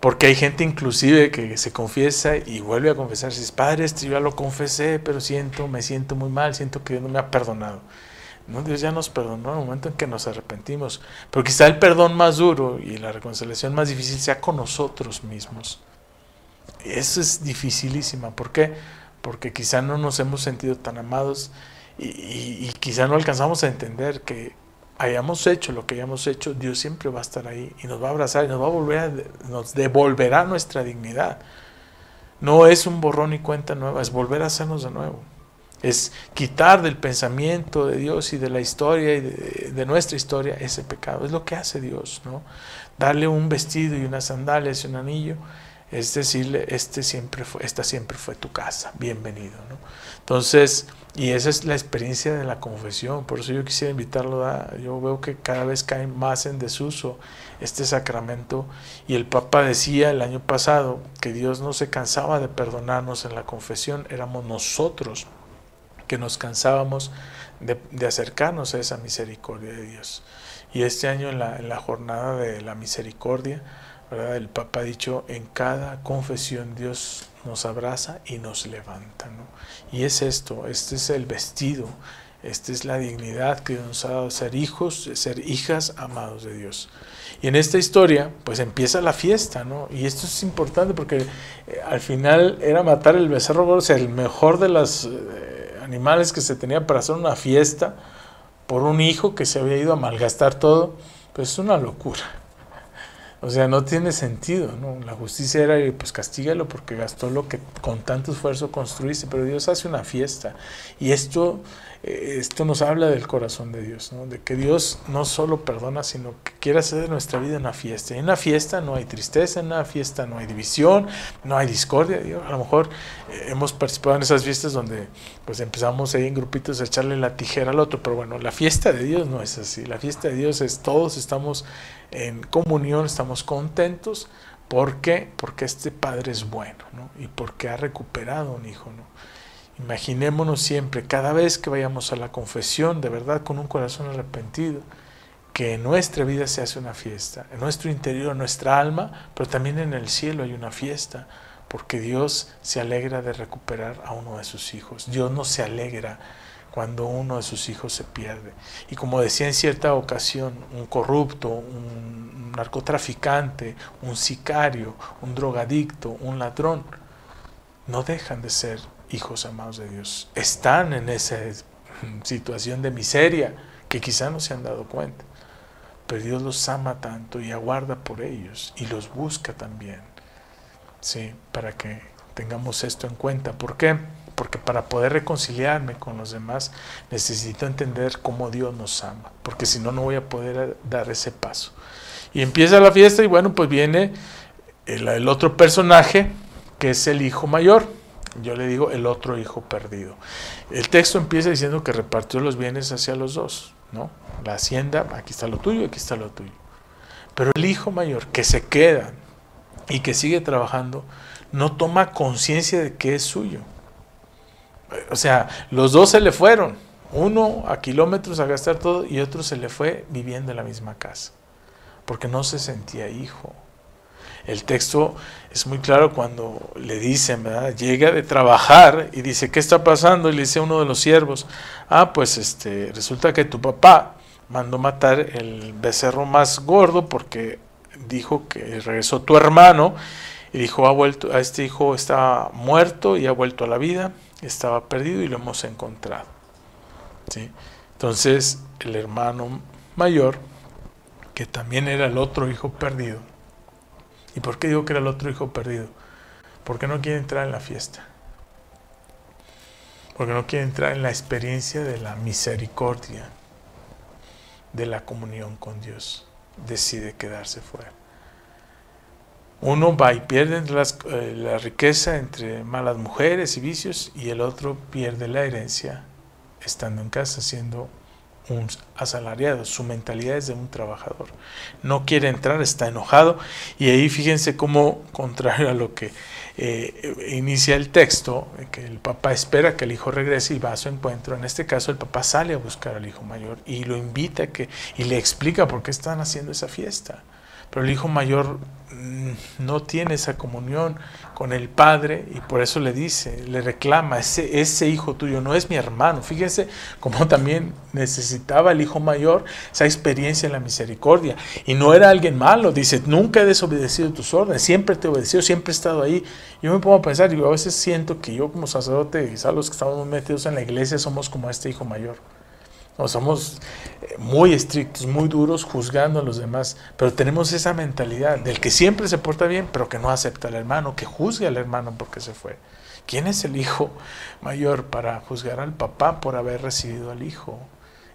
Porque hay gente inclusive que se confiesa y vuelve a confesar. Si es padre, esto yo ya lo confesé, pero siento, me siento muy mal, siento que Dios no me ha perdonado. No, Dios ya nos perdonó en el momento en que nos arrepentimos. Pero quizá el perdón más duro y la reconciliación más difícil sea con nosotros mismos. Eso es dificilísima. ¿Por qué? Porque quizá no nos hemos sentido tan amados y, quizá no alcanzamos a entender que hayamos hecho lo que hayamos hecho, Dios siempre va a estar ahí y nos va a abrazar y nos va a volver a, nos devolverá nuestra dignidad. No es un borrón y cuenta nueva, es volver a hacernos de nuevo. Es quitar del pensamiento de Dios y de la historia y de, nuestra historia ese pecado. Es lo que hace Dios, ¿no? Darle un vestido y unas sandalias y un anillo es decirle, este esta siempre fue tu casa, bienvenido. ¿no? Entonces, y esa es la experiencia de la confesión, por eso yo quisiera invitarlo, a, yo veo que cada vez cae más en desuso este sacramento, y el Papa decía el año pasado que Dios no se cansaba de perdonarnos en la confesión, éramos nosotros que nos cansábamos de, acercarnos a esa misericordia de Dios. Y este año en la jornada de la misericordia, el Papa ha dicho, en cada confesión Dios nos abraza y nos levanta. ¿no? Y es esto, este es el vestido, esta es la dignidad que nos ha dado ser hijos, ser hijas amados de Dios. Y en esta historia, pues empieza la fiesta, ¿no? Y esto es importante porque eh, al final era matar el becerro gordo, sea, el mejor de los eh, animales que se tenía para hacer una fiesta por un hijo que se había ido a malgastar todo, pues es una locura. O sea, no tiene sentido, ¿no? La justicia era, pues castígalo porque gastó lo que con tanto esfuerzo construiste, pero Dios hace una fiesta. Y esto, eh, esto nos habla del corazón de Dios, ¿no? De que Dios no solo perdona, sino que quiere hacer de nuestra vida una fiesta. En una fiesta no hay tristeza, en una fiesta no hay división, no hay discordia. a lo mejor eh, hemos participado en esas fiestas donde pues empezamos ahí en grupitos a echarle la tijera al otro, pero bueno, la fiesta de Dios no es así. La fiesta de Dios es todos estamos en comunión, estamos contentos. ¿Por qué? Porque este Padre es bueno ¿no? y porque ha recuperado un hijo. ¿no? Imaginémonos siempre, cada vez que vayamos a la confesión, de verdad con un corazón arrepentido, que en nuestra vida se hace una fiesta, en nuestro interior, en nuestra alma, pero también en el cielo hay una fiesta, porque Dios se alegra de recuperar a uno de sus hijos. Dios no se alegra cuando uno de sus hijos se pierde. Y como decía en cierta ocasión, un corrupto, un narcotraficante, un sicario, un drogadicto, un ladrón, no dejan de ser hijos amados de Dios. Están en esa situación de miseria que quizá no se han dado cuenta. Pero Dios los ama tanto y aguarda por ellos y los busca también. Sí, para que tengamos esto en cuenta. ¿Por qué? Porque para poder reconciliarme con los demás necesito entender cómo Dios nos ama, porque si no, no voy a poder dar ese paso. Y empieza la fiesta y bueno, pues viene el, otro personaje, que es el hijo mayor. Yo le digo el otro hijo perdido. El texto empieza diciendo que repartió los bienes hacia los dos, ¿no? La hacienda, aquí está lo tuyo, aquí está lo tuyo. Pero el hijo mayor que se queda y que sigue trabajando, no toma conciencia de que es suyo. O sea, los dos se le fueron. Uno a kilómetros a gastar todo y otro se le fue viviendo en la misma casa. Porque no se sentía hijo. El texto es muy claro cuando le dicen, ¿verdad? Llega de trabajar y dice, ¿qué está pasando? Y le dice a uno de los siervos, ah, pues este, resulta que tu papá mandó matar el becerro más gordo porque dijo que regresó tu hermano y dijo, ha vuelto, a este hijo está muerto y ha vuelto a la vida estaba perdido y lo hemos encontrado. Entonces el hermano mayor, que también era el otro hijo perdido, ¿y por qué digo que era el otro hijo perdido? Porque no quiere entrar en la fiesta. Porque no quiere entrar en la experiencia de la misericordia, de la comunión con Dios. Decide quedarse fuera. Uno va y pierde eh, la riqueza entre malas mujeres y vicios y el otro pierde la herencia estando en casa siendo un asalariado. Su mentalidad es de un trabajador. No quiere entrar, está enojado y ahí fíjense cómo, contrario a lo que eh, inicia el texto, que el papá espera que el hijo regrese y va a su encuentro. En este caso el papá sale a buscar al hijo mayor y lo invita que, y le explica por qué están haciendo esa fiesta. Pero el hijo mayor no tiene esa comunión con el padre y por eso le dice, le reclama, ese, ese hijo tuyo no es mi hermano. Fíjense cómo también necesitaba el hijo mayor esa experiencia en la misericordia. Y no era alguien malo, dice, nunca he desobedecido tus órdenes, siempre te he obedecido, siempre he estado ahí. Yo me pongo a pensar, y a veces siento que yo como sacerdote, quizás los que estamos metidos en la iglesia somos como este hijo mayor O somos eh, muy estrictos, muy duros juzgando a los demás, pero tenemos esa mentalidad del que siempre se porta bien, pero que no acepta al hermano, que juzga al hermano porque se fue. ¿Quién es el hijo mayor para juzgar al papá por haber recibido al hijo?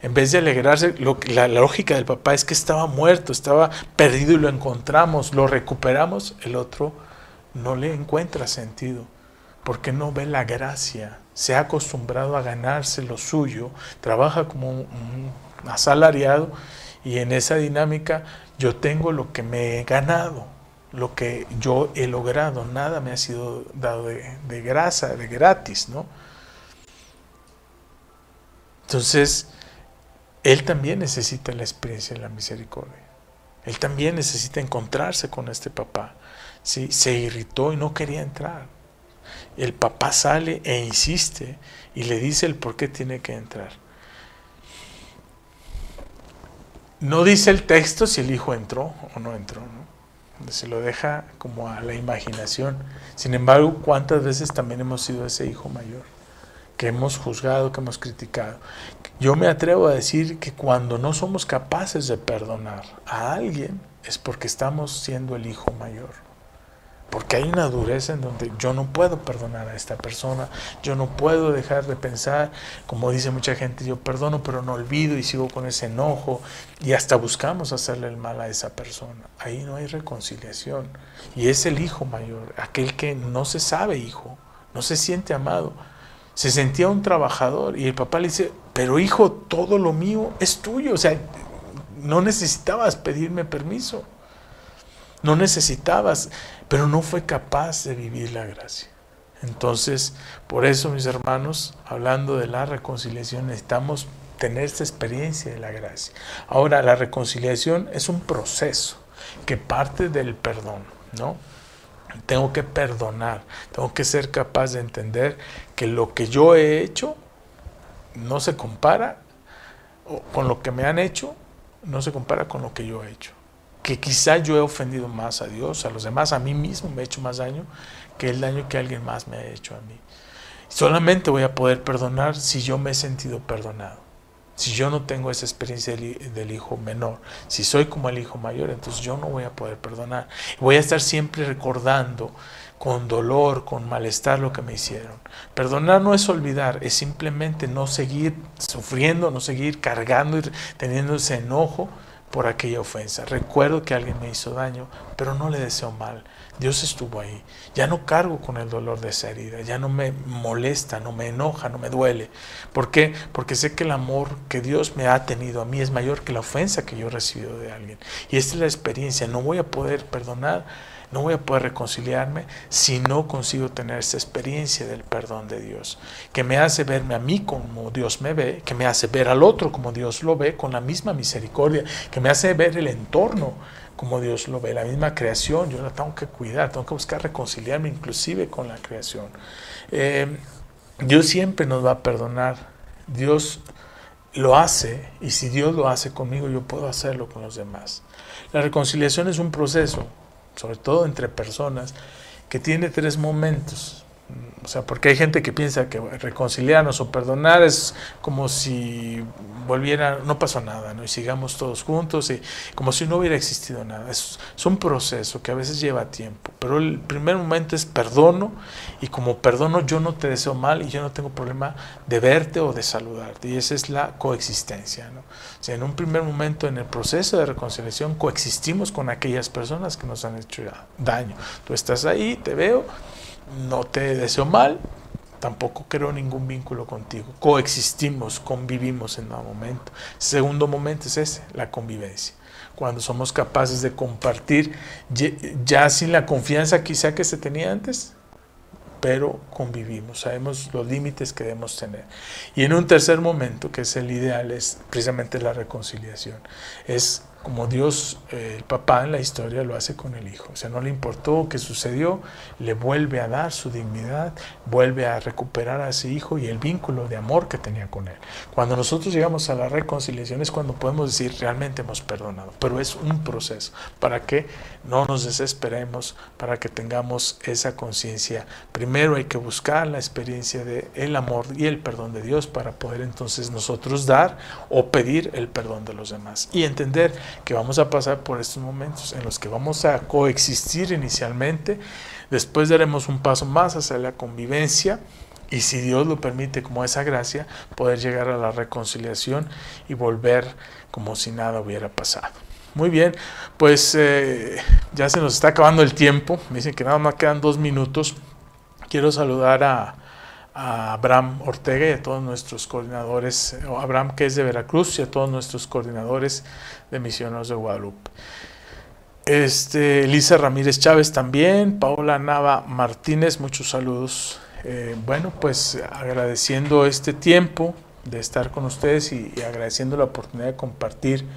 En vez de alegrarse, la, lógica del papá es que estaba muerto, estaba perdido y lo encontramos, lo recuperamos, el otro no le encuentra sentido, porque no ve la gracia, se ha acostumbrado a ganarse lo suyo, trabaja como un asalariado y en esa dinámica yo tengo lo que me he ganado, lo que yo he logrado, nada me ha sido dado de, de grasa, de gratis, ¿no? Entonces, él también necesita la experiencia de la misericordia. Él también necesita encontrarse con este papá. ¿sí? Se irritó y no quería entrar. El papá sale e insiste y le dice el por qué tiene que entrar. No dice el texto si el hijo entró o no entró, se lo deja como a la imaginación. Sin embargo, ¿cuántas veces también hemos sido ese hijo mayor? Que hemos juzgado, que hemos criticado. Yo me atrevo a decir que cuando no somos capaces de perdonar a alguien es porque estamos siendo el hijo mayor. Porque hay una dureza en donde yo no puedo perdonar a esta persona, yo no puedo dejar de pensar, como dice mucha gente, yo perdono pero no olvido y sigo con ese enojo y hasta buscamos hacerle el mal a esa persona. Ahí no hay reconciliación. Y es el hijo mayor, aquel que no se sabe hijo, no se siente amado. Se sentía un trabajador y el papá le dice, pero hijo, todo lo mío es tuyo, o sea, no necesitabas pedirme permiso. No necesitabas, pero no fue capaz de vivir la gracia. Entonces, por eso, mis hermanos, hablando de la reconciliación, necesitamos tener esta experiencia de la gracia. Ahora, la reconciliación es un proceso que parte del perdón, ¿no? Tengo que perdonar, tengo que ser capaz de entender que lo que yo he hecho no se compara con lo que me han hecho, no se compara con lo que yo he hecho que quizá yo he ofendido más a Dios, a los demás, a mí mismo me he hecho más daño que el daño que alguien más me ha hecho a mí. Solamente voy a poder perdonar si yo me he sentido perdonado. Si yo no tengo esa experiencia del, hijo menor, si soy como el hijo mayor, entonces yo no voy a poder perdonar. Voy a estar siempre recordando con dolor, con malestar lo que me hicieron. Perdonar no es olvidar, es simplemente no seguir sufriendo, no seguir cargando y teniendo ese enojo por aquella ofensa. Recuerdo que alguien me hizo daño, pero no le deseo mal. Dios estuvo ahí. Ya no cargo con el dolor de esa herida, ya no me molesta, no me enoja, no me duele. ¿Por qué? Porque sé que el amor que Dios me ha tenido a mí es mayor que la ofensa que yo he recibido de alguien. Y esta es la experiencia. No voy a poder perdonar no voy a poder reconciliarme si no consigo tener esta experiencia del perdón de Dios, que me hace verme a mí como Dios me ve, que me hace ver al otro como Dios lo ve, con la misma misericordia, que me hace ver el entorno como Dios lo ve, la misma creación, yo la tengo que cuidar, tengo que buscar reconciliarme inclusive con la creación. Eh, Dios siempre nos va a perdonar, Dios lo hace y si Dios lo hace conmigo, yo puedo hacerlo con los demás. La reconciliación es un proceso, sobre todo entre personas, que tiene tres momentos. O sea, porque hay gente que piensa que reconciliarnos o perdonar es como si volviera, no pasó nada, ¿no? Y sigamos todos juntos, y como si no hubiera existido nada. Es, es un proceso que a veces lleva tiempo, pero el primer momento es perdono, y como perdono yo no te deseo mal y yo no tengo problema de verte o de saludarte, y esa es la coexistencia, ¿no? O sea, en un primer momento en el proceso de reconciliación coexistimos con aquellas personas que nos han hecho daño. Tú estás ahí, te veo, no te deseo mal, tampoco creo ningún vínculo contigo. Coexistimos, convivimos en un momento. Segundo momento es ese, la convivencia. Cuando somos capaces de compartir, ya sin la confianza quizá que se tenía antes, pero convivimos, sabemos los límites que debemos tener. Y en un tercer momento, que es el ideal, es precisamente la reconciliación. Es como Dios, eh, el papá en la historia, lo hace con el hijo. O sea, no le importó qué sucedió, le vuelve a dar su dignidad, vuelve a recuperar a ese hijo y el vínculo de amor que tenía con él. Cuando nosotros llegamos a la reconciliación es cuando podemos decir realmente hemos perdonado, pero es un proceso para que no nos desesperemos, para que tengamos esa conciencia. Hay que buscar la experiencia de el amor y el perdón de Dios para poder entonces nosotros dar o pedir el perdón de los demás y entender que vamos a pasar por estos momentos en los que vamos a coexistir inicialmente, después daremos un paso más hacia la convivencia y si Dios lo permite como esa gracia, poder llegar a la reconciliación y volver como si nada hubiera pasado. Muy bien, pues eh, ya se nos está acabando el tiempo, me dicen que nada más quedan dos minutos. Quiero saludar a, Abraham Ortega y a todos nuestros coordinadores, Abraham que es de Veracruz y a todos nuestros coordinadores de Misioneros de Guadalupe. Este, Elisa Ramírez Chávez también, Paola Nava Martínez, muchos saludos. Eh, bueno, pues agradeciendo este tiempo de estar con ustedes y, y, agradeciendo la oportunidad de compartir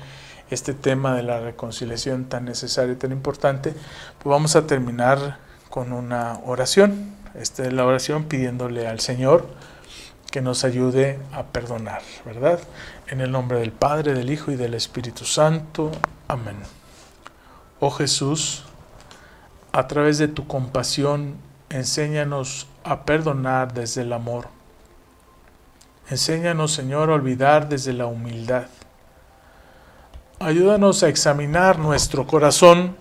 este tema de la reconciliación tan necesario y tan importante, pues vamos a terminar con una oración. Esta es la oración pidiéndole al Señor que nos ayude a perdonar, ¿verdad? En el nombre del Padre, del Hijo y del Espíritu Santo. Amén. Oh Jesús, a través de tu compasión, enséñanos a perdonar desde el amor. Enséñanos, Señor, a olvidar desde la humildad. Ayúdanos a examinar nuestro corazón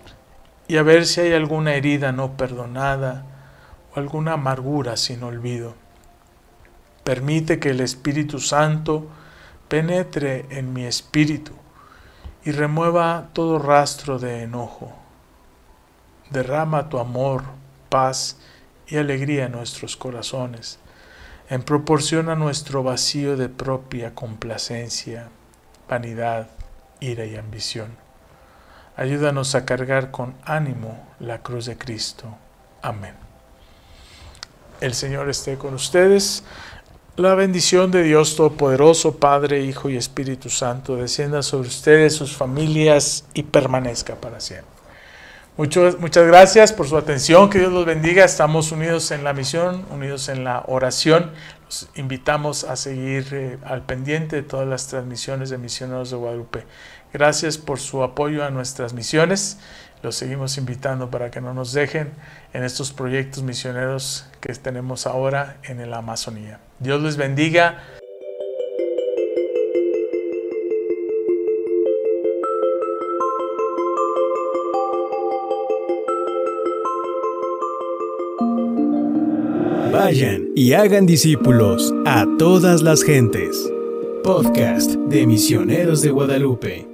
y a ver si hay alguna herida no perdonada o alguna amargura sin olvido. Permite que el Espíritu Santo penetre en mi espíritu y remueva todo rastro de enojo. Derrama tu amor, paz y alegría en nuestros corazones, en proporción a nuestro vacío de propia complacencia, vanidad, ira y ambición. Ayúdanos a cargar con ánimo la cruz de Cristo. Amén. El Señor esté con ustedes. La bendición de Dios Todopoderoso, Padre, Hijo y Espíritu Santo, descienda sobre ustedes, sus familias y permanezca para siempre. Muchas, muchas gracias por su atención, que Dios los bendiga. Estamos unidos en la misión, unidos en la oración. Los invitamos a seguir eh, al pendiente de todas las transmisiones de Misioneros de Guadalupe. Gracias por su apoyo a nuestras misiones. Los seguimos invitando para que no nos dejen en estos proyectos misioneros que tenemos ahora en la Amazonía. Dios les bendiga. Vayan y hagan discípulos a todas las gentes. Podcast de Misioneros de Guadalupe.